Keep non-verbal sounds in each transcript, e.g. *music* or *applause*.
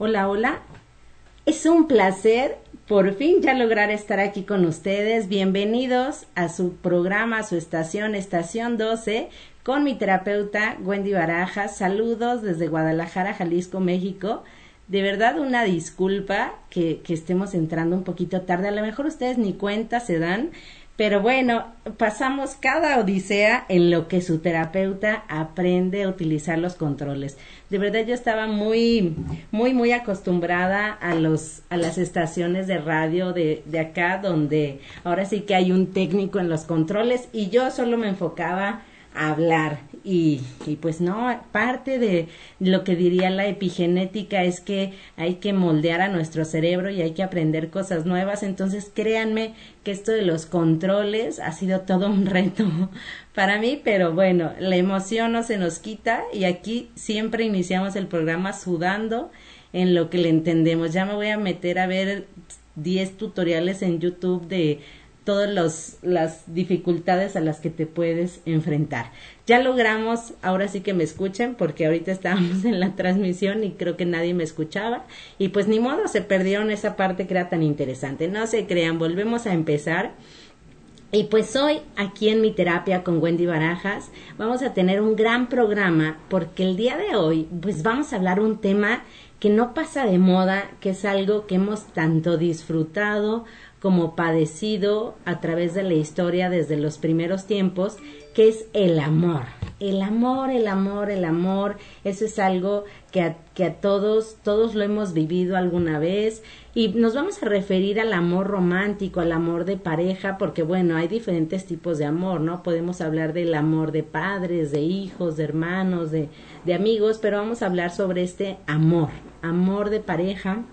Hola, hola. Es un placer por fin ya lograr estar aquí con ustedes. Bienvenidos a su programa, a su estación, Estación 12, con mi terapeuta Wendy Barajas. Saludos desde Guadalajara, Jalisco, México. De verdad una disculpa que, estemos entrando un poquito tarde. A lo mejor ustedes ni cuenta se dan, pero bueno, pasamos cada odisea en lo que su terapeuta aprende a utilizar los controles. De verdad yo estaba muy, muy, muy acostumbrada a los, a las estaciones de radio de, de acá, donde ahora sí que hay un técnico en los controles y yo solo me enfocaba hablar. Y, y, pues no, parte de lo que diría la epigenética es que hay que moldear a nuestro cerebro y hay que aprender cosas nuevas. Entonces créanme que esto de los controles ha sido todo un reto *laughs* para mí, pero bueno, la emoción no se nos quita y aquí siempre iniciamos el programa sudando en lo que le entendemos. Ya me voy a meter a ver 10 tutoriales en YouTube de todas las dificultades a las que te puedes enfrentar. Ya logramos, ahora sí que me escuchen, porque ahorita estábamos *laughs* en la transmisión y creo que nadie me escuchaba. Y pues ni modo, se perdieron esa parte que era tan interesante. No se crean, volvemos a empezar. Y pues hoy, aquí en mi terapia con Wendy Barajas, vamos a tener un gran programa porque el día de hoy, pues vamos a hablar un tema que no pasa de moda, que es algo que hemos tanto disfrutado como padecido a través de la historia desde los primeros tiempos, que es el amor. El amor, el amor, el amor, eso es algo que a, que a todos, todos lo hemos vivido alguna vez y nos vamos a referir al amor romántico, al amor de pareja, porque bueno, hay diferentes tipos de amor, ¿no? Podemos hablar del amor de padres, de hijos, de hermanos, de, de amigos, pero vamos a hablar sobre este amor, amor de pareja,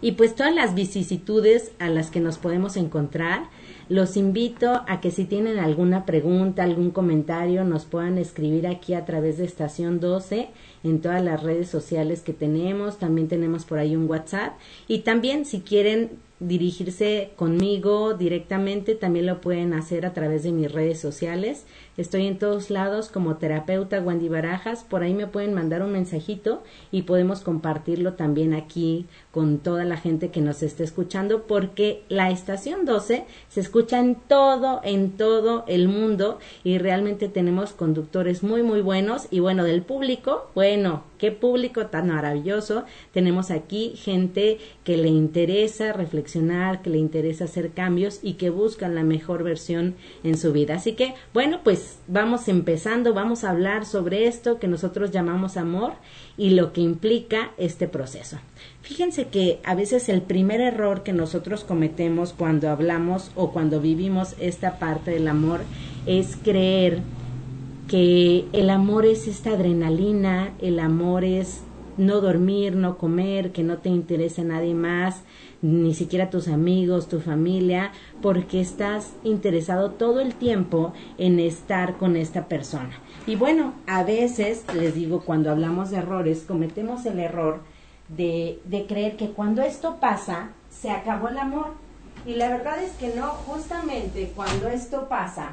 y pues todas las vicisitudes a las que nos podemos encontrar. Los invito a que si tienen alguna pregunta, algún comentario, nos puedan escribir aquí a través de Estación 12 en todas las redes sociales que tenemos. También tenemos por ahí un WhatsApp. Y también si quieren dirigirse conmigo directamente, también lo pueden hacer a través de mis redes sociales. Estoy en todos lados como terapeuta Wendy Barajas. Por ahí me pueden mandar un mensajito y podemos compartirlo también aquí con toda la gente que nos esté escuchando porque la estación 12 se escucha en todo, en todo el mundo y realmente tenemos conductores muy, muy buenos y bueno, del público, bueno, qué público tan maravilloso. Tenemos aquí gente que le interesa reflexionar, que le interesa hacer cambios y que buscan la mejor versión en su vida. Así que, bueno, pues vamos empezando, vamos a hablar sobre esto que nosotros llamamos amor y lo que implica este proceso. Fíjense que a veces el primer error que nosotros cometemos cuando hablamos o cuando vivimos esta parte del amor es creer que el amor es esta adrenalina, el amor es no dormir, no comer, que no te interese nadie más, ni siquiera tus amigos, tu familia, porque estás interesado todo el tiempo en estar con esta persona. Y bueno, a veces, les digo, cuando hablamos de errores, cometemos el error de, de creer que cuando esto pasa, se acabó el amor. Y la verdad es que no, justamente cuando esto pasa,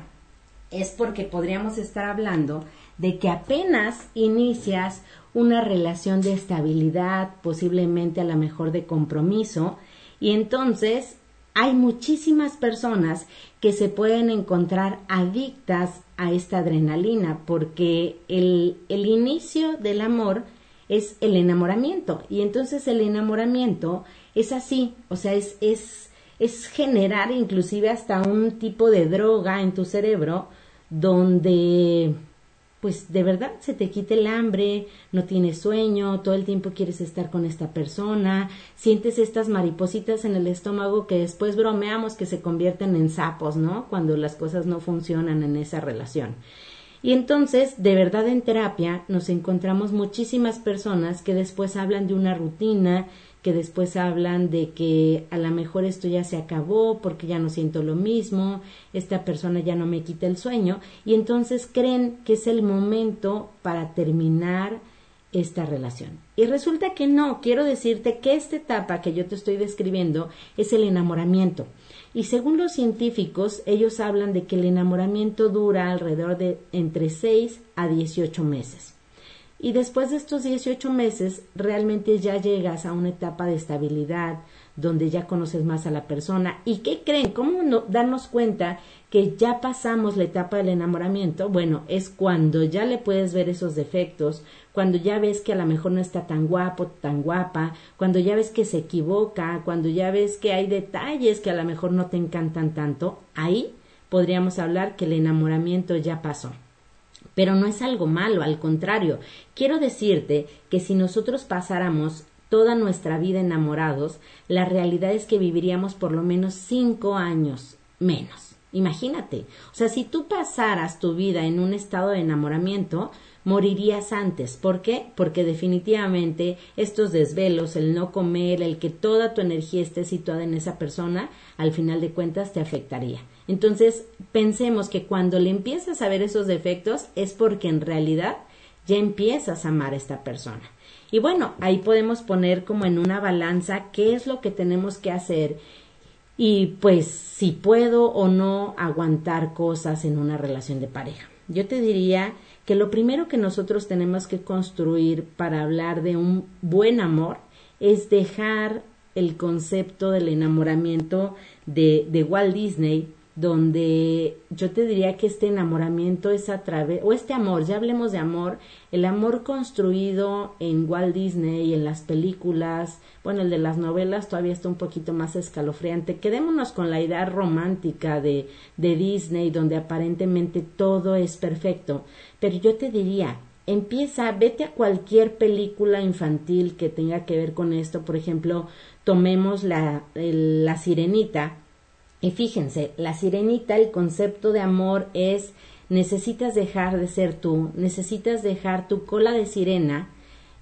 es porque podríamos estar hablando de que apenas inicias una relación de estabilidad, posiblemente a lo mejor de compromiso, y entonces hay muchísimas personas que se pueden encontrar adictas a esta adrenalina, porque el, el inicio del amor es el enamoramiento, y entonces el enamoramiento es así, o sea, es, es, es generar inclusive hasta un tipo de droga en tu cerebro, donde pues de verdad se te quite el hambre, no tienes sueño, todo el tiempo quieres estar con esta persona, sientes estas maripositas en el estómago que después bromeamos que se convierten en sapos, ¿no? Cuando las cosas no funcionan en esa relación. Y entonces, de verdad en terapia nos encontramos muchísimas personas que después hablan de una rutina, que después hablan de que a lo mejor esto ya se acabó porque ya no siento lo mismo, esta persona ya no me quita el sueño y entonces creen que es el momento para terminar esta relación. Y resulta que no, quiero decirte que esta etapa que yo te estoy describiendo es el enamoramiento. Y según los científicos, ellos hablan de que el enamoramiento dura alrededor de entre 6 a 18 meses. Y después de estos 18 meses realmente ya llegas a una etapa de estabilidad, donde ya conoces más a la persona. ¿Y qué creen? ¿Cómo no, darnos cuenta que ya pasamos la etapa del enamoramiento? Bueno, es cuando ya le puedes ver esos defectos, cuando ya ves que a lo mejor no está tan guapo, tan guapa, cuando ya ves que se equivoca, cuando ya ves que hay detalles que a lo mejor no te encantan tanto, ahí podríamos hablar que el enamoramiento ya pasó. Pero no es algo malo, al contrario, quiero decirte que si nosotros pasáramos toda nuestra vida enamorados, la realidad es que viviríamos por lo menos cinco años menos. Imagínate, o sea, si tú pasaras tu vida en un estado de enamoramiento, morirías antes. ¿Por qué? Porque definitivamente estos desvelos, el no comer, el que toda tu energía esté situada en esa persona, al final de cuentas te afectaría. Entonces, pensemos que cuando le empiezas a ver esos defectos es porque en realidad ya empiezas a amar a esta persona. Y bueno, ahí podemos poner como en una balanza qué es lo que tenemos que hacer y pues si puedo o no aguantar cosas en una relación de pareja. Yo te diría que lo primero que nosotros tenemos que construir para hablar de un buen amor es dejar el concepto del enamoramiento de, de Walt Disney donde yo te diría que este enamoramiento es a través, o este amor, ya hablemos de amor, el amor construido en Walt Disney y en las películas, bueno, el de las novelas todavía está un poquito más escalofriante. Quedémonos con la idea romántica de, de Disney, donde aparentemente todo es perfecto. Pero yo te diría, empieza, vete a cualquier película infantil que tenga que ver con esto. Por ejemplo, tomemos la, la sirenita y fíjense, la sirenita, el concepto de amor es necesitas dejar de ser tú, necesitas dejar tu cola de sirena,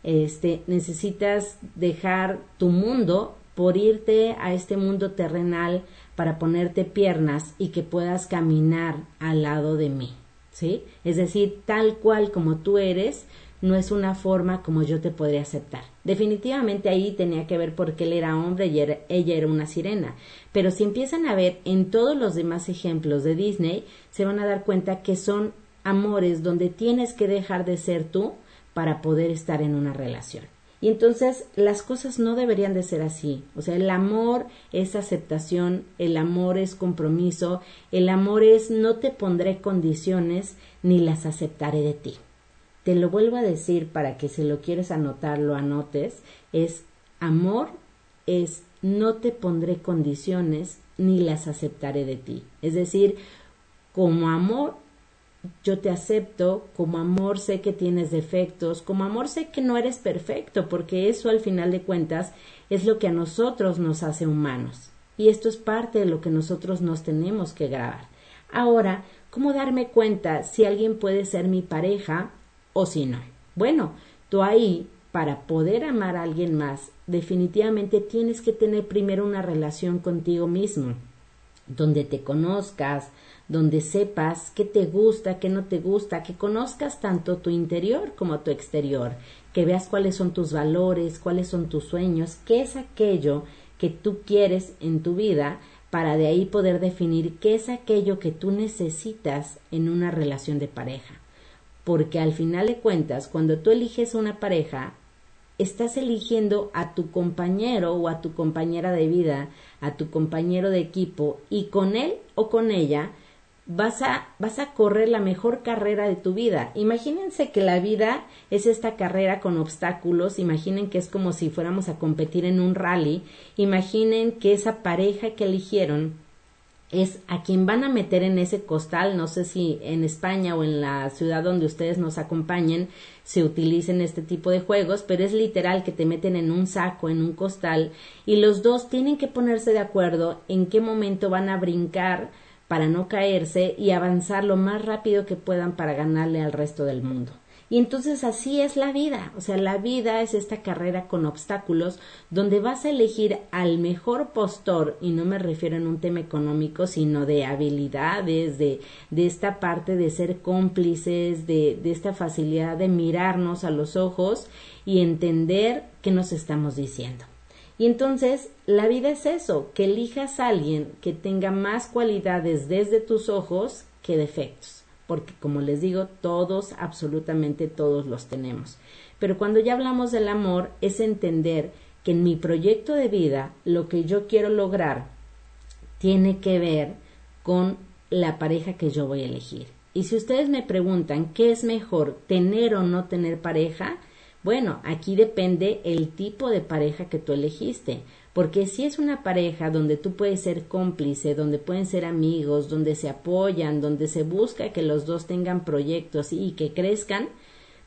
este, necesitas dejar tu mundo por irte a este mundo terrenal para ponerte piernas y que puedas caminar al lado de mí, ¿sí? Es decir, tal cual como tú eres, no es una forma como yo te podría aceptar. Definitivamente ahí tenía que ver porque él era hombre y ella era una sirena. Pero si empiezan a ver en todos los demás ejemplos de Disney, se van a dar cuenta que son amores donde tienes que dejar de ser tú para poder estar en una relación. Y entonces las cosas no deberían de ser así. O sea, el amor es aceptación, el amor es compromiso, el amor es no te pondré condiciones ni las aceptaré de ti te lo vuelvo a decir para que si lo quieres anotar, lo anotes, es amor, es no te pondré condiciones ni las aceptaré de ti. Es decir, como amor yo te acepto, como amor sé que tienes defectos, como amor sé que no eres perfecto, porque eso al final de cuentas es lo que a nosotros nos hace humanos. Y esto es parte de lo que nosotros nos tenemos que grabar. Ahora, ¿cómo darme cuenta si alguien puede ser mi pareja o si no. Bueno, tú ahí, para poder amar a alguien más, definitivamente tienes que tener primero una relación contigo mismo, donde te conozcas, donde sepas qué te gusta, qué no te gusta, que conozcas tanto tu interior como tu exterior, que veas cuáles son tus valores, cuáles son tus sueños, qué es aquello que tú quieres en tu vida, para de ahí poder definir qué es aquello que tú necesitas en una relación de pareja porque al final de cuentas, cuando tú eliges una pareja, estás eligiendo a tu compañero o a tu compañera de vida, a tu compañero de equipo, y con él o con ella vas a, vas a correr la mejor carrera de tu vida. Imagínense que la vida es esta carrera con obstáculos, imaginen que es como si fuéramos a competir en un rally, imaginen que esa pareja que eligieron es a quien van a meter en ese costal, no sé si en España o en la ciudad donde ustedes nos acompañen se utilicen este tipo de juegos, pero es literal que te meten en un saco, en un costal, y los dos tienen que ponerse de acuerdo en qué momento van a brincar para no caerse y avanzar lo más rápido que puedan para ganarle al resto del mundo. Y entonces así es la vida, o sea, la vida es esta carrera con obstáculos donde vas a elegir al mejor postor, y no me refiero en un tema económico, sino de habilidades, de, de esta parte de ser cómplices, de, de esta facilidad de mirarnos a los ojos y entender qué nos estamos diciendo. Y entonces la vida es eso, que elijas a alguien que tenga más cualidades desde tus ojos que defectos porque como les digo, todos, absolutamente todos los tenemos. Pero cuando ya hablamos del amor, es entender que en mi proyecto de vida lo que yo quiero lograr tiene que ver con la pareja que yo voy a elegir. Y si ustedes me preguntan qué es mejor, tener o no tener pareja, bueno, aquí depende el tipo de pareja que tú elegiste. Porque si es una pareja donde tú puedes ser cómplice, donde pueden ser amigos, donde se apoyan, donde se busca que los dos tengan proyectos y que crezcan,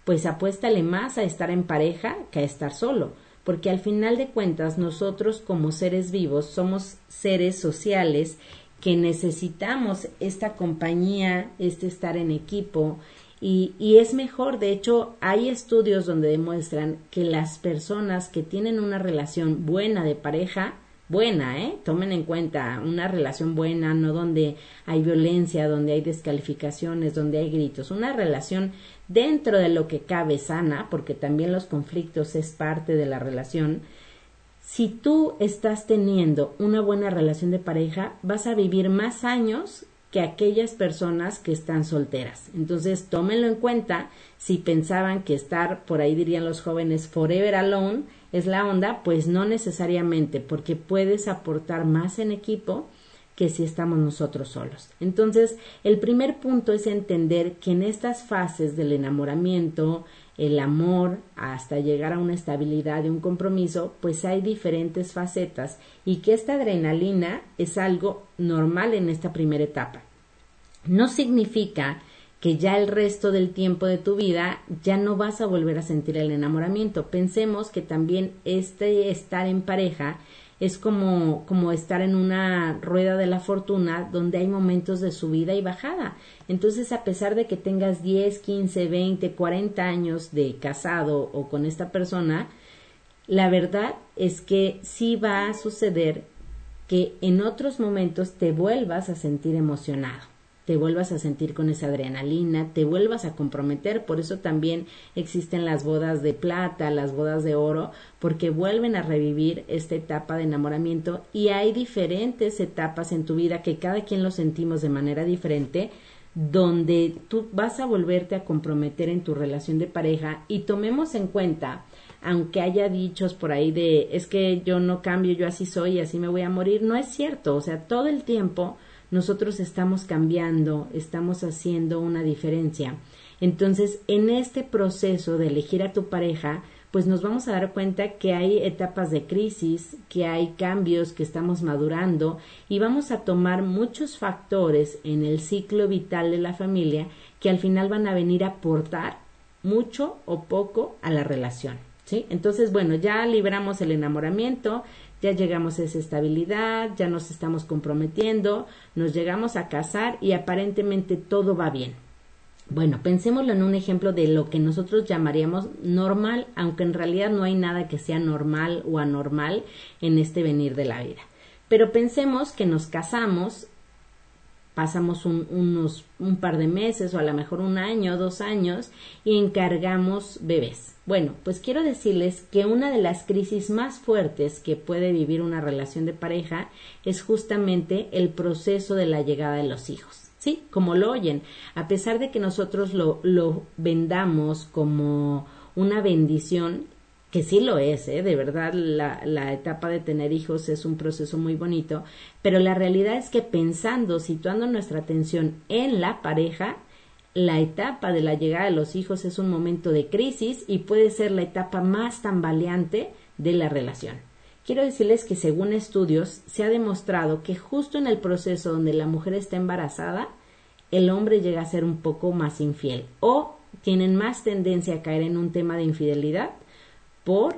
pues apuéstale más a estar en pareja que a estar solo. Porque al final de cuentas nosotros como seres vivos somos seres sociales que necesitamos esta compañía, este estar en equipo, y, y, es mejor, de hecho, hay estudios donde demuestran que las personas que tienen una relación buena de pareja, buena, ¿eh? Tomen en cuenta una relación buena, no donde hay violencia, donde hay descalificaciones, donde hay gritos, una relación dentro de lo que cabe sana, porque también los conflictos es parte de la relación. Si tú estás teniendo una buena relación de pareja, vas a vivir más años que aquellas personas que están solteras. Entonces, tómenlo en cuenta. Si pensaban que estar, por ahí dirían los jóvenes, forever alone es la onda, pues no necesariamente, porque puedes aportar más en equipo que si estamos nosotros solos. Entonces, el primer punto es entender que en estas fases del enamoramiento, el amor, hasta llegar a una estabilidad y un compromiso, pues hay diferentes facetas y que esta adrenalina es algo normal en esta primera etapa. No significa que ya el resto del tiempo de tu vida ya no vas a volver a sentir el enamoramiento. Pensemos que también este estar en pareja es como, como estar en una rueda de la fortuna donde hay momentos de subida y bajada. Entonces, a pesar de que tengas 10, 15, 20, 40 años de casado o con esta persona, la verdad es que sí va a suceder que en otros momentos te vuelvas a sentir emocionado te vuelvas a sentir con esa adrenalina, te vuelvas a comprometer, por eso también existen las bodas de plata, las bodas de oro, porque vuelven a revivir esta etapa de enamoramiento y hay diferentes etapas en tu vida que cada quien lo sentimos de manera diferente, donde tú vas a volverte a comprometer en tu relación de pareja. Y tomemos en cuenta aunque haya dichos por ahí de es que yo no cambio, yo así soy y así me voy a morir, no es cierto, o sea, todo el tiempo nosotros estamos cambiando, estamos haciendo una diferencia. Entonces, en este proceso de elegir a tu pareja, pues nos vamos a dar cuenta que hay etapas de crisis, que hay cambios, que estamos madurando y vamos a tomar muchos factores en el ciclo vital de la familia que al final van a venir a aportar mucho o poco a la relación. ¿Sí? Entonces, bueno, ya libramos el enamoramiento, ya llegamos a esa estabilidad, ya nos estamos comprometiendo, nos llegamos a casar y aparentemente todo va bien. Bueno, pensémoslo en un ejemplo de lo que nosotros llamaríamos normal, aunque en realidad no hay nada que sea normal o anormal en este venir de la vida. Pero pensemos que nos casamos, pasamos un, unos, un par de meses o a lo mejor un año, dos años y encargamos bebés. Bueno, pues quiero decirles que una de las crisis más fuertes que puede vivir una relación de pareja es justamente el proceso de la llegada de los hijos. Sí, como lo oyen, a pesar de que nosotros lo, lo vendamos como una bendición, que sí lo es, ¿eh? de verdad la, la etapa de tener hijos es un proceso muy bonito, pero la realidad es que pensando, situando nuestra atención en la pareja, la etapa de la llegada de los hijos es un momento de crisis y puede ser la etapa más tambaleante de la relación. Quiero decirles que según estudios se ha demostrado que justo en el proceso donde la mujer está embarazada, el hombre llega a ser un poco más infiel o tienen más tendencia a caer en un tema de infidelidad por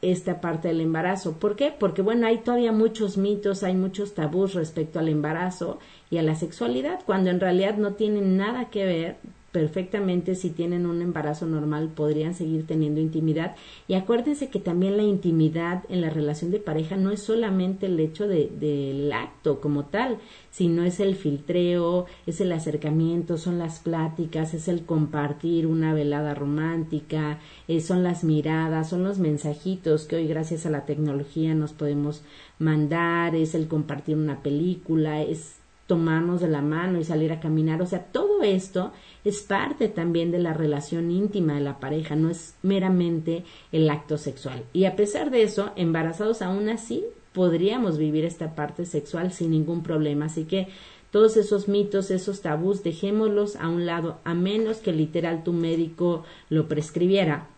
esta parte del embarazo. ¿Por qué? Porque bueno, hay todavía muchos mitos, hay muchos tabús respecto al embarazo y a la sexualidad, cuando en realidad no tienen nada que ver perfectamente si tienen un embarazo normal podrían seguir teniendo intimidad. Y acuérdense que también la intimidad en la relación de pareja no es solamente el hecho del acto como tal sino es el filtreo es el acercamiento son las pláticas es el compartir una velada romántica eh, son las miradas son los mensajitos que hoy gracias a la tecnología nos podemos mandar es el compartir una película es tomarnos de la mano y salir a caminar. O sea, todo esto es parte también de la relación íntima de la pareja, no es meramente el acto sexual. Y a pesar de eso, embarazados aún así podríamos vivir esta parte sexual sin ningún problema. Así que todos esos mitos, esos tabús, dejémoslos a un lado, a menos que literal tu médico lo prescribiera.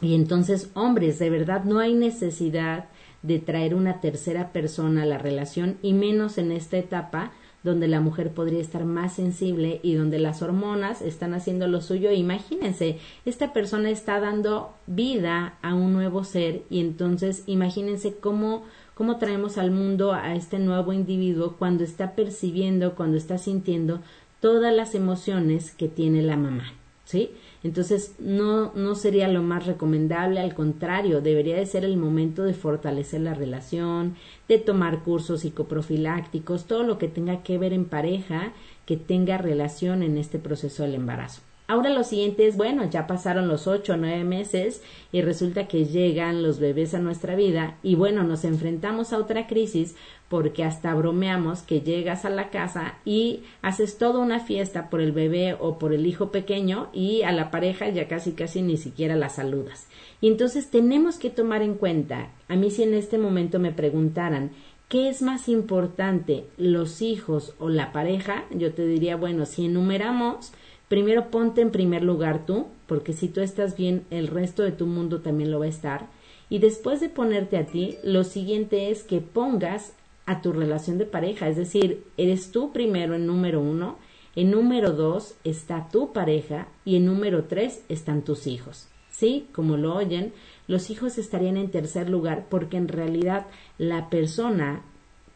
Y entonces, hombres, de verdad no hay necesidad de traer una tercera persona a la relación y menos en esta etapa donde la mujer podría estar más sensible y donde las hormonas están haciendo lo suyo. Imagínense, esta persona está dando vida a un nuevo ser y entonces imagínense cómo cómo traemos al mundo a este nuevo individuo cuando está percibiendo, cuando está sintiendo todas las emociones que tiene la mamá, ¿sí? Entonces no, no sería lo más recomendable, al contrario, debería de ser el momento de fortalecer la relación, de tomar cursos psicoprofilácticos, todo lo que tenga que ver en pareja, que tenga relación en este proceso del embarazo. Ahora lo siguiente es, bueno, ya pasaron los ocho o nueve meses y resulta que llegan los bebés a nuestra vida y bueno, nos enfrentamos a otra crisis porque hasta bromeamos que llegas a la casa y haces toda una fiesta por el bebé o por el hijo pequeño y a la pareja ya casi casi ni siquiera la saludas. Y entonces tenemos que tomar en cuenta, a mí si en este momento me preguntaran, ¿Qué es más importante, los hijos o la pareja? Yo te diría, bueno, si enumeramos, primero ponte en primer lugar tú, porque si tú estás bien, el resto de tu mundo también lo va a estar. Y después de ponerte a ti, lo siguiente es que pongas a tu relación de pareja, es decir, eres tú primero en número uno, en número dos está tu pareja y en número tres están tus hijos. Sí, como lo oyen, los hijos estarían en tercer lugar porque en realidad la persona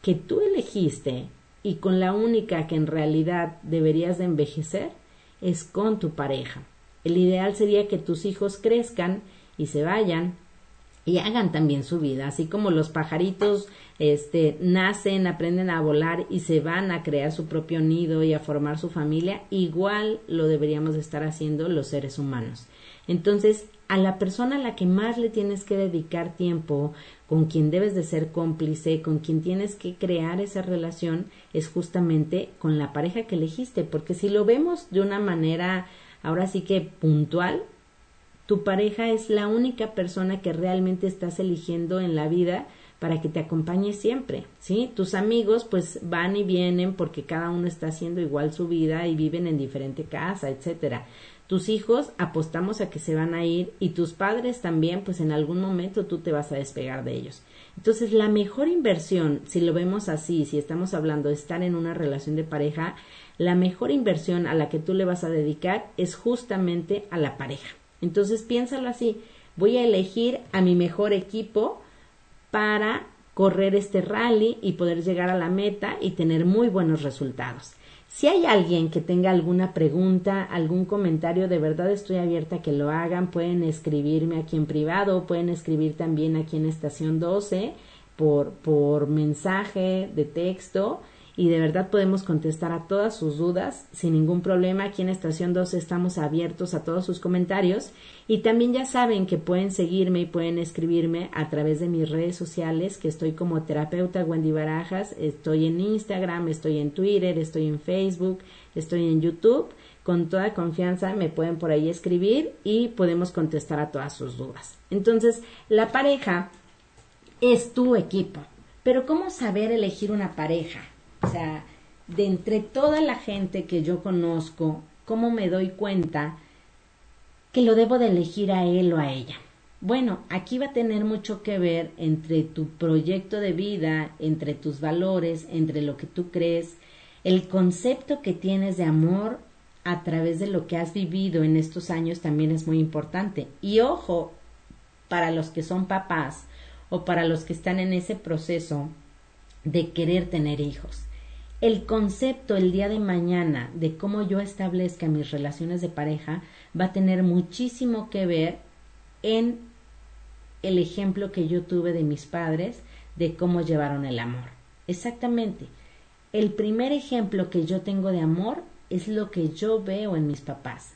que tú elegiste y con la única que en realidad deberías de envejecer es con tu pareja. El ideal sería que tus hijos crezcan y se vayan y hagan también su vida, así como los pajaritos este nacen, aprenden a volar y se van a crear su propio nido y a formar su familia, igual lo deberíamos estar haciendo los seres humanos. Entonces, a la persona a la que más le tienes que dedicar tiempo, con quien debes de ser cómplice, con quien tienes que crear esa relación, es justamente con la pareja que elegiste, porque si lo vemos de una manera ahora sí que puntual, tu pareja es la única persona que realmente estás eligiendo en la vida para que te acompañe siempre, ¿sí? Tus amigos pues van y vienen porque cada uno está haciendo igual su vida y viven en diferente casa, etcétera. Tus hijos apostamos a que se van a ir y tus padres también, pues en algún momento tú te vas a despegar de ellos. Entonces, la mejor inversión, si lo vemos así, si estamos hablando de estar en una relación de pareja, la mejor inversión a la que tú le vas a dedicar es justamente a la pareja. Entonces, piénsalo así, voy a elegir a mi mejor equipo para correr este rally y poder llegar a la meta y tener muy buenos resultados. Si hay alguien que tenga alguna pregunta, algún comentario, de verdad estoy abierta a que lo hagan. Pueden escribirme aquí en privado, pueden escribir también aquí en Estación 12 por, por mensaje de texto y de verdad podemos contestar a todas sus dudas sin ningún problema. Aquí en Estación 12 estamos abiertos a todos sus comentarios y también ya saben que pueden seguirme y pueden escribirme a través de mis redes sociales, que estoy como terapeuta Wendy Barajas, estoy en Instagram, estoy en Twitter, estoy en Facebook, estoy en YouTube. Con toda confianza me pueden por ahí escribir y podemos contestar a todas sus dudas. Entonces, la pareja es tu equipo. Pero ¿cómo saber elegir una pareja? O sea, de entre toda la gente que yo conozco, ¿cómo me doy cuenta que lo debo de elegir a él o a ella? Bueno, aquí va a tener mucho que ver entre tu proyecto de vida, entre tus valores, entre lo que tú crees, el concepto que tienes de amor a través de lo que has vivido en estos años también es muy importante. Y ojo, para los que son papás o para los que están en ese proceso de querer tener hijos el concepto el día de mañana de cómo yo establezca mis relaciones de pareja va a tener muchísimo que ver en el ejemplo que yo tuve de mis padres de cómo llevaron el amor. Exactamente. El primer ejemplo que yo tengo de amor es lo que yo veo en mis papás.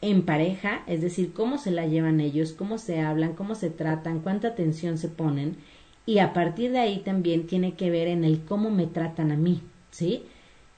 En pareja, es decir, cómo se la llevan ellos, cómo se hablan, cómo se tratan, cuánta atención se ponen y a partir de ahí también tiene que ver en el cómo me tratan a mí. ¿sí?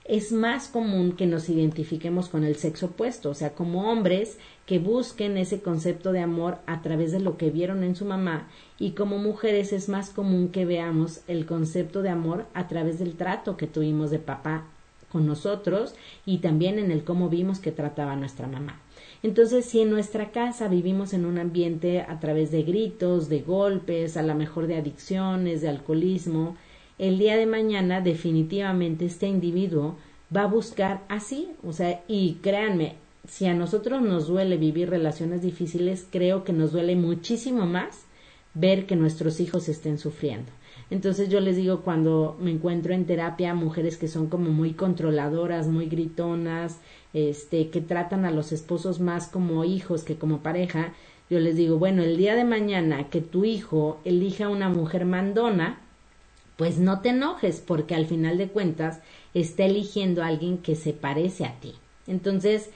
Es más común que nos identifiquemos con el sexo opuesto, o sea, como hombres que busquen ese concepto de amor a través de lo que vieron en su mamá y como mujeres es más común que veamos el concepto de amor a través del trato que tuvimos de papá con nosotros y también en el cómo vimos que trataba nuestra mamá. Entonces, si en nuestra casa vivimos en un ambiente a través de gritos, de golpes, a lo mejor de adicciones, de alcoholismo, el día de mañana definitivamente este individuo va a buscar así, o sea, y créanme, si a nosotros nos duele vivir relaciones difíciles, creo que nos duele muchísimo más ver que nuestros hijos estén sufriendo. Entonces yo les digo cuando me encuentro en terapia mujeres que son como muy controladoras, muy gritonas, este, que tratan a los esposos más como hijos que como pareja, yo les digo, bueno, el día de mañana que tu hijo elija una mujer mandona, pues no te enojes porque al final de cuentas está eligiendo a alguien que se parece a ti. Entonces,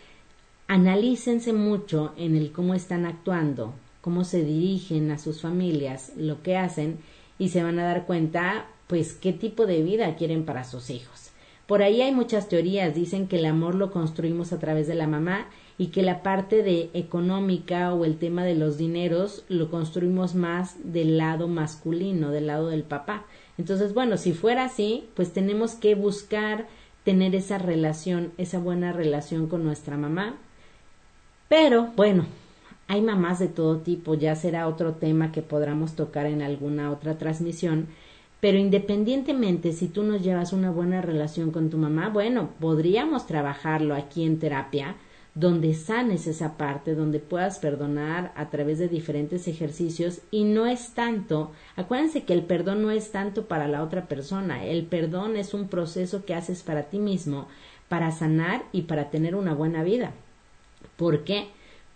analícense mucho en el cómo están actuando, cómo se dirigen a sus familias, lo que hacen y se van a dar cuenta pues qué tipo de vida quieren para sus hijos. Por ahí hay muchas teorías, dicen que el amor lo construimos a través de la mamá y que la parte de económica o el tema de los dineros lo construimos más del lado masculino, del lado del papá. Entonces, bueno, si fuera así, pues tenemos que buscar tener esa relación, esa buena relación con nuestra mamá. Pero, bueno, hay mamás de todo tipo, ya será otro tema que podamos tocar en alguna otra transmisión, pero independientemente si tú nos llevas una buena relación con tu mamá, bueno, podríamos trabajarlo aquí en terapia, donde sanes esa parte, donde puedas perdonar a través de diferentes ejercicios y no es tanto, acuérdense que el perdón no es tanto para la otra persona, el perdón es un proceso que haces para ti mismo, para sanar y para tener una buena vida. ¿Por qué?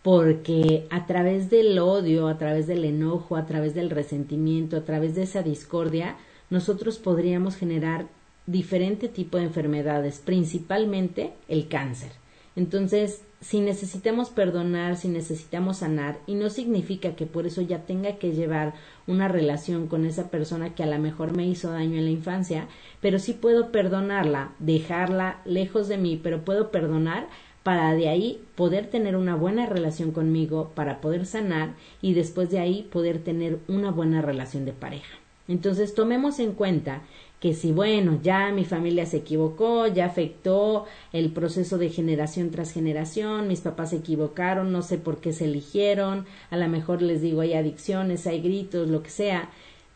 porque a través del odio, a través del enojo, a través del resentimiento, a través de esa discordia, nosotros podríamos generar diferente tipo de enfermedades, principalmente el cáncer. Entonces, si necesitamos perdonar, si necesitamos sanar, y no significa que por eso ya tenga que llevar una relación con esa persona que a lo mejor me hizo daño en la infancia, pero sí puedo perdonarla, dejarla lejos de mí, pero puedo perdonar para de ahí poder tener una buena relación conmigo, para poder sanar y después de ahí poder tener una buena relación de pareja. Entonces tomemos en cuenta que si bueno, ya mi familia se equivocó, ya afectó el proceso de generación tras generación, mis papás se equivocaron, no sé por qué se eligieron, a lo mejor les digo hay adicciones, hay gritos, lo que sea,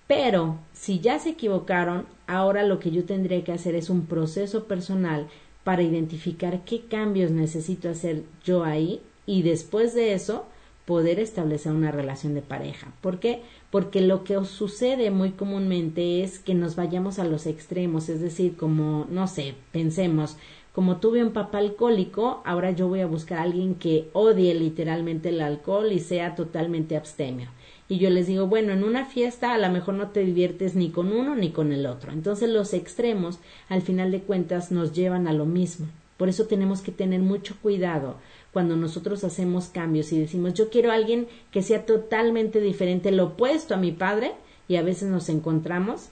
pero si ya se equivocaron, ahora lo que yo tendría que hacer es un proceso personal para identificar qué cambios necesito hacer yo ahí y después de eso poder establecer una relación de pareja. ¿Por qué? Porque lo que sucede muy comúnmente es que nos vayamos a los extremos, es decir, como, no sé, pensemos, como tuve un papá alcohólico, ahora yo voy a buscar a alguien que odie literalmente el alcohol y sea totalmente abstemio y yo les digo, bueno, en una fiesta a lo mejor no te diviertes ni con uno ni con el otro. Entonces los extremos, al final de cuentas, nos llevan a lo mismo. Por eso tenemos que tener mucho cuidado cuando nosotros hacemos cambios y decimos, yo quiero a alguien que sea totalmente diferente, lo opuesto a mi padre, y a veces nos encontramos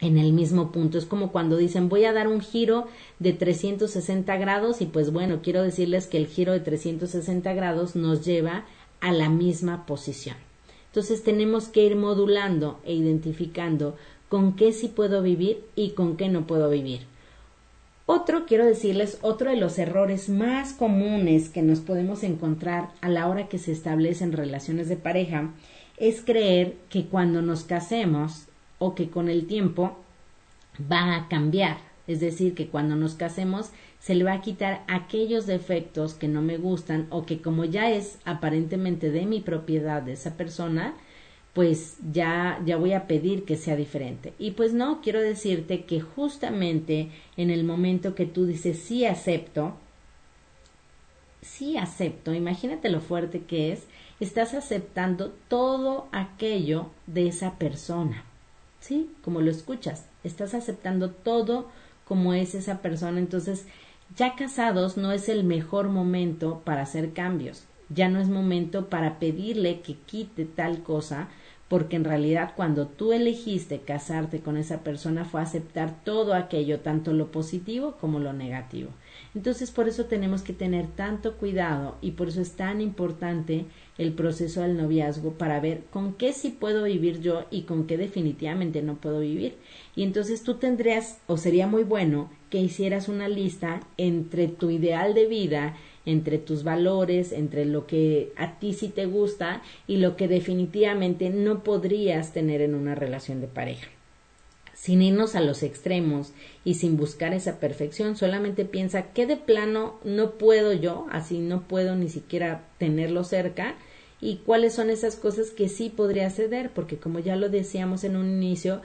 en el mismo punto. Es como cuando dicen voy a dar un giro de 360 grados y pues bueno, quiero decirles que el giro de 360 grados nos lleva a la misma posición. Entonces tenemos que ir modulando e identificando con qué sí puedo vivir y con qué no puedo vivir. Otro, quiero decirles, otro de los errores más comunes que nos podemos encontrar a la hora que se establecen relaciones de pareja es creer que cuando nos casemos o que con el tiempo va a cambiar. Es decir, que cuando nos casemos se le va a quitar aquellos defectos que no me gustan o que como ya es aparentemente de mi propiedad de esa persona, pues ya ya voy a pedir que sea diferente. Y pues no, quiero decirte que justamente en el momento que tú dices sí acepto, sí acepto, imagínate lo fuerte que es, estás aceptando todo aquello de esa persona. ¿Sí? Como lo escuchas, estás aceptando todo como es esa persona, entonces ya casados no es el mejor momento para hacer cambios. Ya no es momento para pedirle que quite tal cosa porque en realidad cuando tú elegiste casarte con esa persona fue aceptar todo aquello, tanto lo positivo como lo negativo. Entonces por eso tenemos que tener tanto cuidado y por eso es tan importante el proceso del noviazgo para ver con qué sí puedo vivir yo y con qué definitivamente no puedo vivir. Y entonces tú tendrías, o sería muy bueno, que hicieras una lista entre tu ideal de vida, entre tus valores, entre lo que a ti sí te gusta y lo que definitivamente no podrías tener en una relación de pareja. Sin irnos a los extremos y sin buscar esa perfección, solamente piensa que de plano no puedo yo, así no puedo ni siquiera tenerlo cerca, y cuáles son esas cosas que sí podría ceder, porque como ya lo decíamos en un inicio,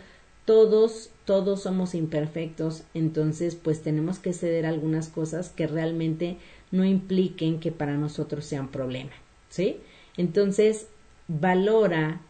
todos, todos somos imperfectos, entonces pues tenemos que ceder algunas cosas que realmente no impliquen que para nosotros sea un problema, ¿sí? Entonces, valora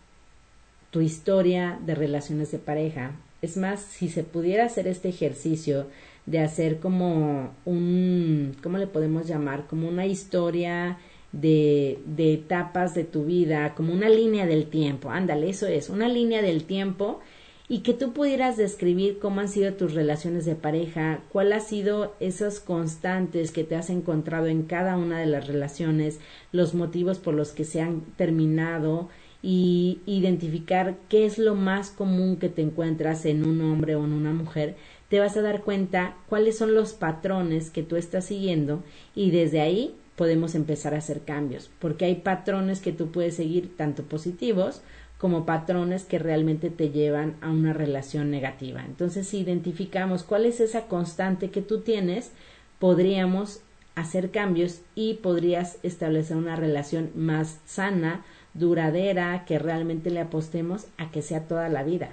tu historia de relaciones de pareja, es más, si se pudiera hacer este ejercicio de hacer como un, ¿cómo le podemos llamar? Como una historia de, de etapas de tu vida, como una línea del tiempo. Ándale, eso es, una línea del tiempo y que tú pudieras describir cómo han sido tus relaciones de pareja, cuál ha sido esas constantes que te has encontrado en cada una de las relaciones, los motivos por los que se han terminado, y identificar qué es lo más común que te encuentras en un hombre o en una mujer, te vas a dar cuenta cuáles son los patrones que tú estás siguiendo y desde ahí podemos empezar a hacer cambios, porque hay patrones que tú puedes seguir tanto positivos como patrones que realmente te llevan a una relación negativa. Entonces, si identificamos cuál es esa constante que tú tienes, podríamos hacer cambios y podrías establecer una relación más sana, duradera, que realmente le apostemos a que sea toda la vida.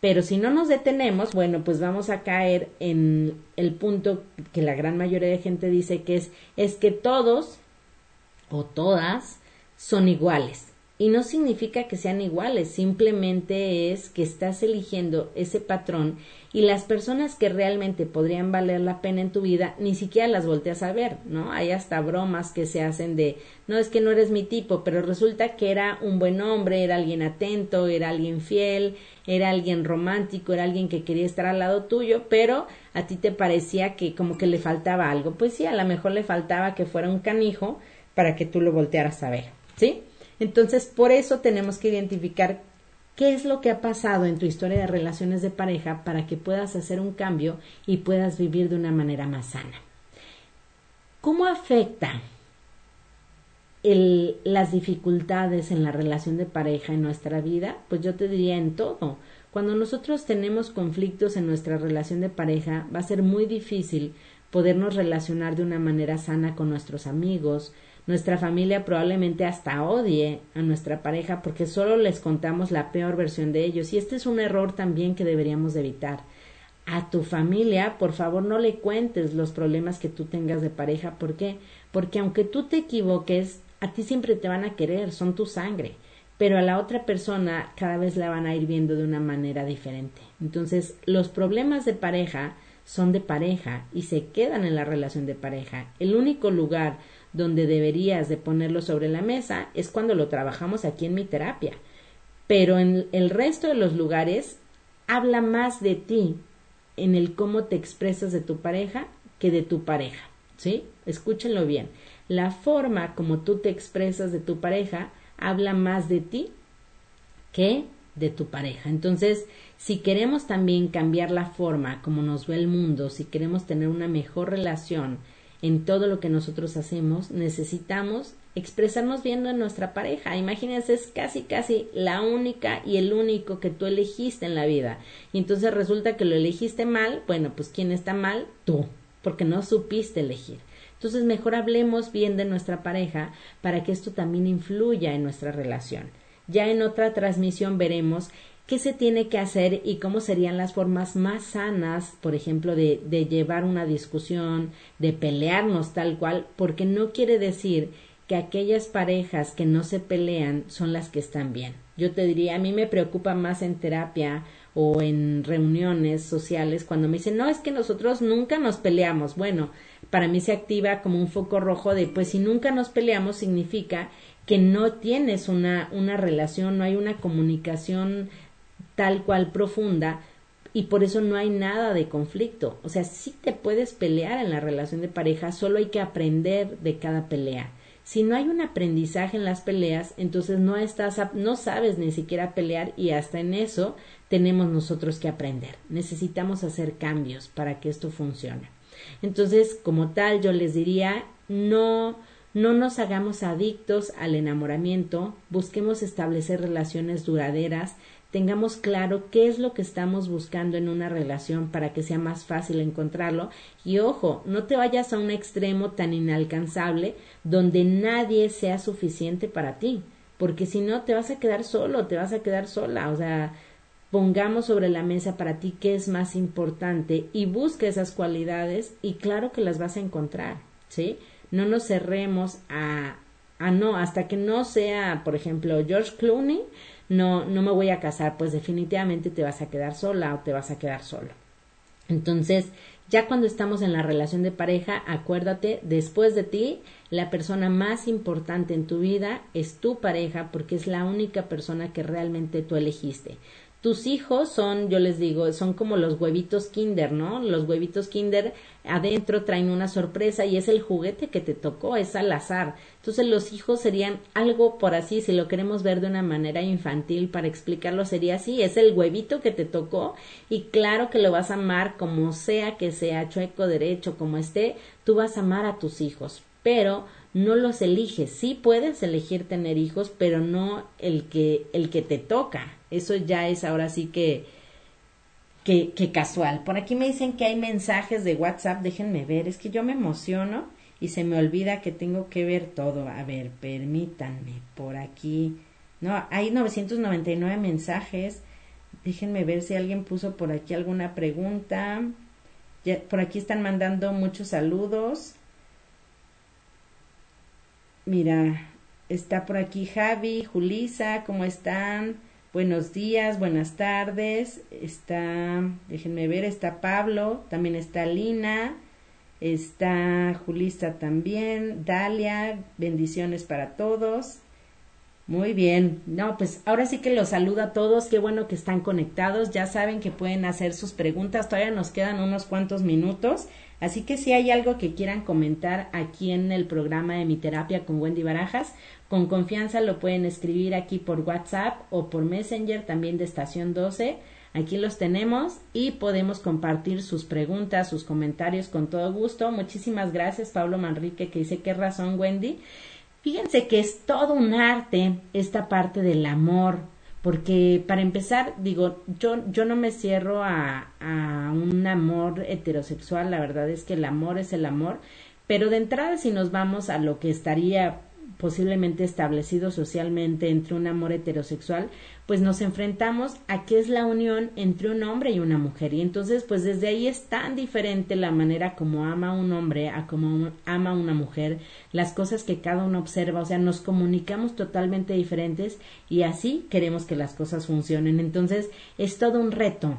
Pero si no nos detenemos, bueno, pues vamos a caer en el punto que la gran mayoría de gente dice que es, es que todos o todas son iguales. Y no significa que sean iguales, simplemente es que estás eligiendo ese patrón y las personas que realmente podrían valer la pena en tu vida ni siquiera las volteas a ver, ¿no? Hay hasta bromas que se hacen de, no es que no eres mi tipo, pero resulta que era un buen hombre, era alguien atento, era alguien fiel, era alguien romántico, era alguien que quería estar al lado tuyo, pero a ti te parecía que como que le faltaba algo. Pues sí, a lo mejor le faltaba que fuera un canijo para que tú lo voltearas a ver, ¿sí? Entonces, por eso tenemos que identificar qué es lo que ha pasado en tu historia de relaciones de pareja para que puedas hacer un cambio y puedas vivir de una manera más sana. ¿Cómo afecta las dificultades en la relación de pareja en nuestra vida? Pues yo te diría en todo. Cuando nosotros tenemos conflictos en nuestra relación de pareja, va a ser muy difícil podernos relacionar de una manera sana con nuestros amigos, nuestra familia probablemente hasta odie a nuestra pareja porque solo les contamos la peor versión de ellos y este es un error también que deberíamos evitar. A tu familia, por favor, no le cuentes los problemas que tú tengas de pareja. ¿Por qué? Porque aunque tú te equivoques, a ti siempre te van a querer, son tu sangre. Pero a la otra persona cada vez la van a ir viendo de una manera diferente. Entonces, los problemas de pareja son de pareja y se quedan en la relación de pareja. El único lugar donde deberías de ponerlo sobre la mesa es cuando lo trabajamos aquí en mi terapia. Pero en el resto de los lugares habla más de ti en el cómo te expresas de tu pareja que de tu pareja. ¿Sí? Escúchenlo bien. La forma como tú te expresas de tu pareja habla más de ti que de tu pareja. Entonces, si queremos también cambiar la forma como nos ve el mundo, si queremos tener una mejor relación en todo lo que nosotros hacemos, necesitamos expresarnos viendo en nuestra pareja. Imagínense, es casi, casi la única y el único que tú elegiste en la vida. Y entonces resulta que lo elegiste mal, bueno, pues ¿quién está mal? Tú, porque no supiste elegir. Entonces mejor hablemos bien de nuestra pareja para que esto también influya en nuestra relación. Ya en otra transmisión veremos qué se tiene que hacer y cómo serían las formas más sanas, por ejemplo, de, de llevar una discusión, de pelearnos tal cual, porque no quiere decir que aquellas parejas que no se pelean son las que están bien. Yo te diría, a mí me preocupa más en terapia o en reuniones sociales cuando me dicen, no, es que nosotros nunca nos peleamos. Bueno, para mí se activa como un foco rojo de pues si nunca nos peleamos significa que no tienes una, una relación, no hay una comunicación tal cual profunda y por eso no hay nada de conflicto. O sea, sí te puedes pelear en la relación de pareja, solo hay que aprender de cada pelea. Si no hay un aprendizaje en las peleas, entonces no estás, no sabes ni siquiera pelear y hasta en eso tenemos nosotros que aprender. Necesitamos hacer cambios para que esto funcione. Entonces, como tal, yo les diría, no, no nos hagamos adictos al enamoramiento, busquemos establecer relaciones duraderas, tengamos claro qué es lo que estamos buscando en una relación para que sea más fácil encontrarlo y ojo, no te vayas a un extremo tan inalcanzable donde nadie sea suficiente para ti, porque si no te vas a quedar solo, te vas a quedar sola, o sea, pongamos sobre la mesa para ti qué es más importante y busca esas cualidades y claro que las vas a encontrar, ¿sí? No nos cerremos a, a no, hasta que no sea, por ejemplo, George Clooney, no, no me voy a casar, pues definitivamente te vas a quedar sola o te vas a quedar solo. Entonces, ya cuando estamos en la relación de pareja, acuérdate, después de ti, la persona más importante en tu vida es tu pareja porque es la única persona que realmente tú elegiste tus hijos son, yo les digo, son como los huevitos kinder, ¿no? Los huevitos kinder adentro traen una sorpresa y es el juguete que te tocó, es al azar. Entonces los hijos serían algo por así, si lo queremos ver de una manera infantil para explicarlo, sería así, es el huevito que te tocó y claro que lo vas a amar como sea que sea, chueco, derecho, como esté, tú vas a amar a tus hijos, pero no los eliges. Sí puedes elegir tener hijos, pero no el que, el que te toca. Eso ya es ahora sí que, que, que casual. Por aquí me dicen que hay mensajes de WhatsApp. Déjenme ver. Es que yo me emociono y se me olvida que tengo que ver todo. A ver, permítanme. Por aquí. No, hay 999 mensajes. Déjenme ver si alguien puso por aquí alguna pregunta. Ya, por aquí están mandando muchos saludos. Mira, está por aquí Javi, Julisa, ¿cómo están? Buenos días, buenas tardes. Está, déjenme ver, está Pablo, también está Lina, está Julisa también, Dalia, bendiciones para todos. Muy bien, no, pues ahora sí que los saludo a todos, qué bueno que están conectados, ya saben que pueden hacer sus preguntas, todavía nos quedan unos cuantos minutos Así que si hay algo que quieran comentar aquí en el programa de mi terapia con Wendy Barajas, con confianza lo pueden escribir aquí por WhatsApp o por Messenger también de estación 12. Aquí los tenemos y podemos compartir sus preguntas, sus comentarios con todo gusto. Muchísimas gracias Pablo Manrique que dice qué razón Wendy. Fíjense que es todo un arte esta parte del amor, porque para empezar, digo, yo, yo no me cierro a, a un amor heterosexual, la verdad es que el amor es el amor, pero de entrada si nos vamos a lo que estaría posiblemente establecido socialmente entre un amor heterosexual, pues nos enfrentamos a qué es la unión entre un hombre y una mujer. Y entonces, pues desde ahí es tan diferente la manera como ama un hombre a como ama una mujer, las cosas que cada uno observa, o sea, nos comunicamos totalmente diferentes y así queremos que las cosas funcionen. Entonces, es todo un reto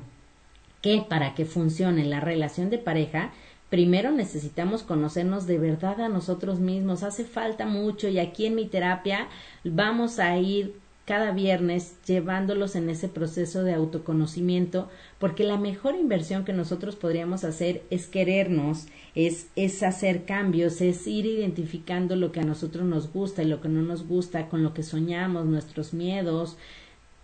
que para que funcione la relación de pareja, primero necesitamos conocernos de verdad a nosotros mismos. Hace falta mucho y aquí en mi terapia vamos a ir cada viernes llevándolos en ese proceso de autoconocimiento, porque la mejor inversión que nosotros podríamos hacer es querernos, es, es hacer cambios, es ir identificando lo que a nosotros nos gusta y lo que no nos gusta, con lo que soñamos, nuestros miedos,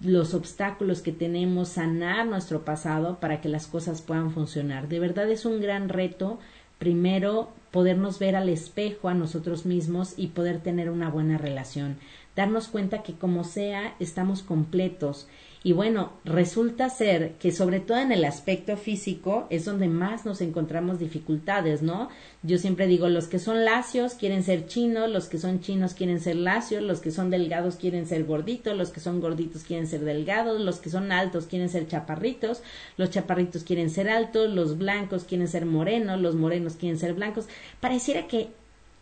los obstáculos que tenemos, sanar nuestro pasado para que las cosas puedan funcionar. De verdad es un gran reto, primero, podernos ver al espejo a nosotros mismos y poder tener una buena relación. Darnos cuenta que como sea, estamos completos y bueno, resulta ser que sobre todo en el aspecto físico es donde más nos encontramos dificultades, ¿no? Yo siempre digo, los que son lacios quieren ser chinos, los que son chinos quieren ser lacios, los que son delgados quieren ser gorditos, los que son gorditos quieren ser delgados, los que son altos quieren ser chaparritos, los chaparritos quieren ser altos, los blancos quieren ser morenos, los morenos quieren ser blancos. Pareciera que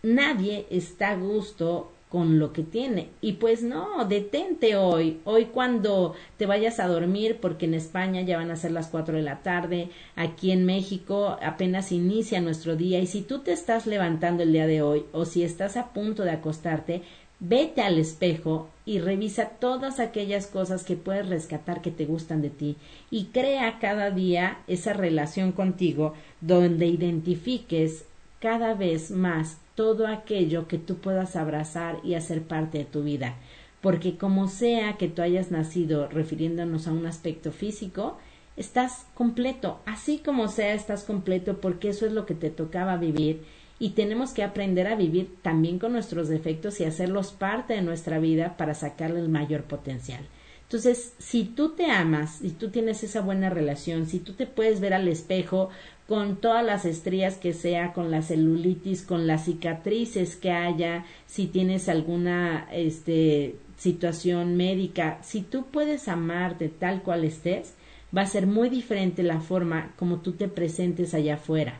nadie está a gusto con lo que tiene. Y pues no, detente hoy, hoy cuando te vayas a dormir, porque en España ya van a ser las cuatro de la tarde, aquí en México apenas inicia nuestro día y si tú te estás levantando el día de hoy o si estás a punto de acostarte, vete al espejo y revisa todas aquellas cosas que puedes rescatar que te gustan de ti y crea cada día esa relación contigo donde identifiques cada vez más todo aquello que tú puedas abrazar y hacer parte de tu vida. Porque como sea que tú hayas nacido refiriéndonos a un aspecto físico, estás completo, así como sea estás completo porque eso es lo que te tocaba vivir y tenemos que aprender a vivir también con nuestros defectos y hacerlos parte de nuestra vida para sacarle el mayor potencial. Entonces, si tú te amas, y tú tienes esa buena relación, si tú te puedes ver al espejo con todas las estrías que sea, con la celulitis, con las cicatrices que haya, si tienes alguna este, situación médica, si tú puedes amarte tal cual estés, va a ser muy diferente la forma como tú te presentes allá afuera.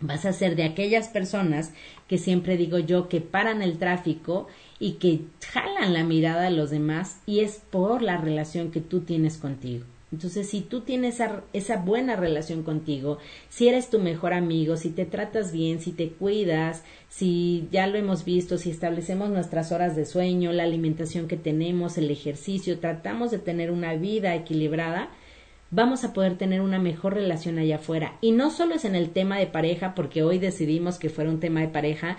Vas a ser de aquellas personas que siempre digo yo que paran el tráfico y que jalan la mirada de los demás y es por la relación que tú tienes contigo. Entonces, si tú tienes esa, esa, buena relación contigo, si eres tu mejor amigo, si te tratas bien, si te cuidas, si ya lo hemos visto, si establecemos nuestras horas de sueño, la alimentación que tenemos, el ejercicio, tratamos de tener una vida equilibrada, vamos a poder tener una mejor relación allá afuera. Y no solo es en el tema de pareja, porque hoy decidimos que fuera un tema de pareja,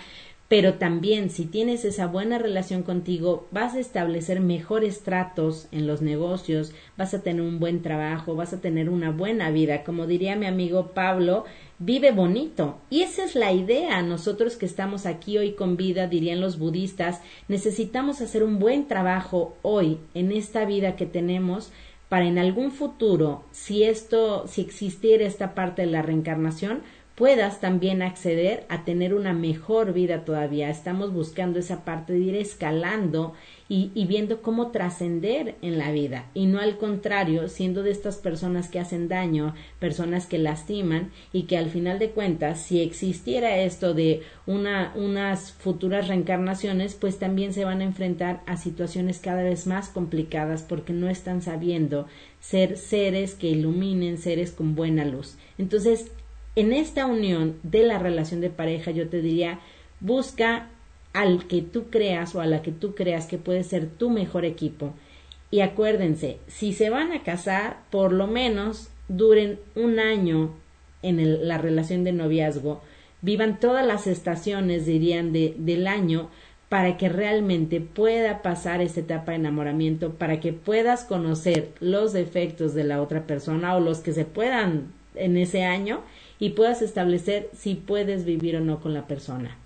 pero también si tienes esa buena relación contigo, vas a establecer mejores tratos en los negocios, vas a tener un buen trabajo, vas a tener una buena vida. Como diría mi amigo Pablo, vive bonito. Y esa es la idea. Nosotros que estamos aquí hoy con vida, dirían los budistas, necesitamos hacer un buen trabajo hoy en esta vida que tenemos para en algún futuro, si esto, si existiera esta parte de la reencarnación, puedas también acceder a tener una mejor vida todavía. Estamos buscando esa parte de ir escalando y, y viendo cómo trascender en la vida y no al contrario, siendo de estas personas que hacen daño, personas que lastiman y que al final de cuentas, si existiera esto de una, unas futuras reencarnaciones, pues también se van a enfrentar a situaciones cada vez más complicadas porque no están sabiendo ser seres que iluminen, seres con buena luz. Entonces, en esta unión de la relación de pareja, yo te diría, busca al que tú creas o a la que tú creas que puede ser tu mejor equipo. Y acuérdense, si se van a casar, por lo menos duren un año en la relación de noviazgo, vivan todas las estaciones, dirían, de, del año, para que realmente pueda pasar esta etapa de enamoramiento, para que puedas conocer los defectos de la otra persona o los que se puedan en ese año y puedas establecer si puedes vivir o no con la persona.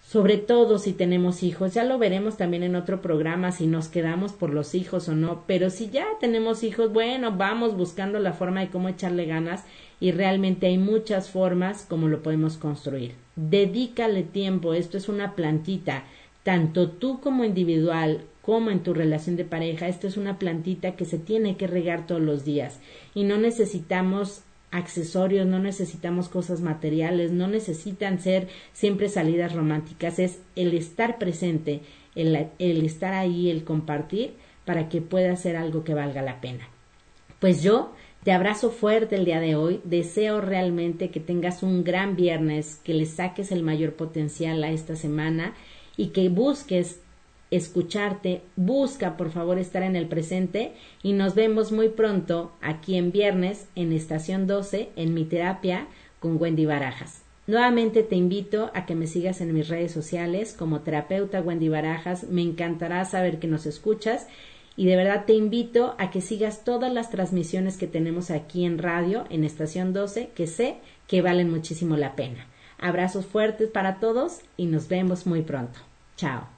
Sobre todo si tenemos hijos, ya lo veremos también en otro programa si nos quedamos por los hijos o no, pero si ya tenemos hijos, bueno, vamos buscando la forma de cómo echarle ganas y realmente hay muchas formas como lo podemos construir. Dedícale tiempo, esto es una plantita, tanto tú como individual como en tu relación de pareja, esto es una plantita que se tiene que regar todos los días y no necesitamos accesorios, no necesitamos cosas materiales, no necesitan ser siempre salidas románticas, es el estar presente, el, estar ahí, el compartir para que pueda ser algo que valga la pena. Pues yo te abrazo fuerte el día de hoy, deseo realmente que tengas un gran viernes, que le saques el mayor potencial a esta semana y que busques escucharte, busca por favor estar en el presente y nos vemos muy pronto aquí en viernes en Estación 12 en mi terapia con Wendy Barajas. Nuevamente te invito a que me sigas en mis redes sociales como terapeuta Wendy Barajas. Me encantará saber que nos escuchas y de verdad te invito a que sigas todas las transmisiones que tenemos aquí en radio en Estación 12 que sé que valen muchísimo la pena. Abrazos fuertes para todos y nos vemos muy pronto. Chao.